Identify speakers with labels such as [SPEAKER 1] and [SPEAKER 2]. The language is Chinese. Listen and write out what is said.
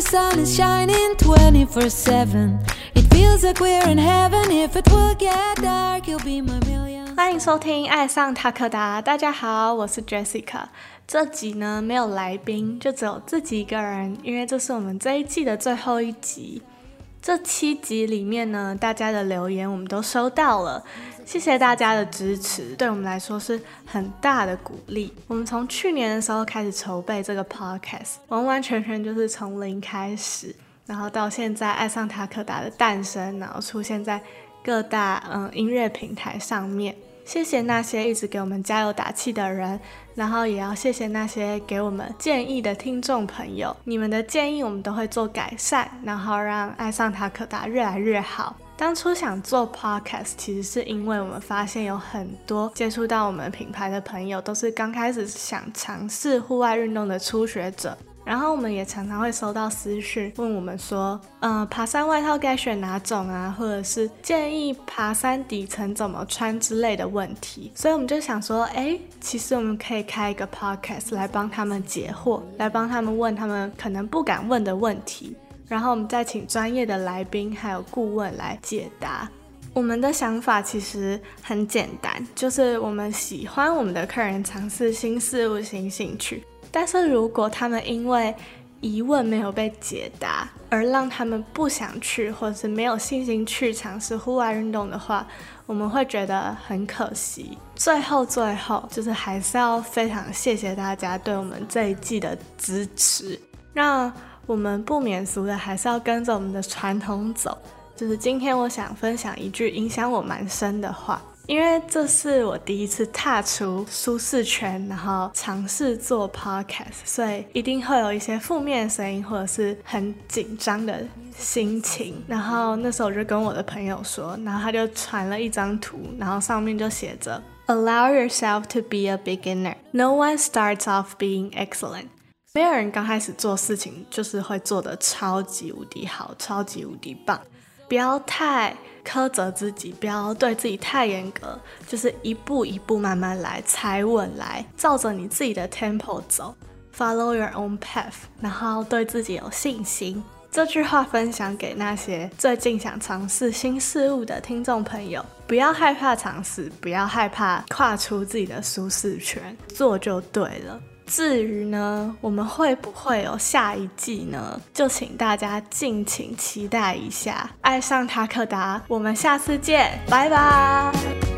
[SPEAKER 1] the sun is shining 24 7. It feels like we're in heaven. If it will get dark, you'll be my million.
[SPEAKER 2] 欢迎收听《爱上塔克达》，大家好，我是 Jessica。这集呢没有来宾，就只有自己一个人，因为这是我们这一季的最后一集。这七集里面呢，大家的留言我们都收到了，谢谢大家的支持，对我们来说是很大的鼓励。我们从去年的时候开始筹备这个 podcast，完完全全就是从零开始，然后到现在爱上塔克达的诞生，然后出现在各大嗯音乐平台上面。谢谢那些一直给我们加油打气的人，然后也要谢谢那些给我们建议的听众朋友。你们的建议我们都会做改善，然后让爱上塔可达越来越好。当初想做 podcast，其实是因为我们发现有很多接触到我们品牌的朋友，都是刚开始想尝试户外运动的初学者。然后我们也常常会收到私讯，问我们说，嗯，爬山外套该选哪种啊，或者是建议爬山底层怎么穿之类的问题。所以我们就想说，哎，其实我们可以开一个 podcast 来帮他们解惑，来帮他们问他们可能不敢问的问题，然后我们再请专业的来宾还有顾问来解答。我们的想法其实很简单，就是我们喜欢我们的客人尝试新事物、新兴趣。但是如果他们因为疑问没有被解答，而让他们不想去，或者是没有信心去尝试户外运动的话，我们会觉得很可惜。最后，最后就是还是要非常谢谢大家对我们这一季的支持。那我们不免俗的，还是要跟着我们的传统走。就是今天我想分享一句影响我蛮深的话。因为这是我第一次踏出舒适圈，然后尝试做 podcast，所以一定会有一些负面声音或者是很紧张的心情。然后那时候我就跟我的朋友说，然后他就传了一张图，然后上面就写着：Allow yourself to be a beginner. No one starts off being excellent. 没有人刚开始做事情就是会做的超级无敌好，超级无敌棒。不要太苛责自己，不要对自己太严格，就是一步一步慢慢来，踩稳来，照着你自己的 tempo 走，follow your own path，然后对自己有信心。这句话分享给那些最近想尝试新事物的听众朋友，不要害怕尝试，不要害怕跨出自己的舒适圈，做就对了。至于呢，我们会不会有下一季呢？就请大家敬请期待一下。爱上塔克达，我们下次见，拜拜。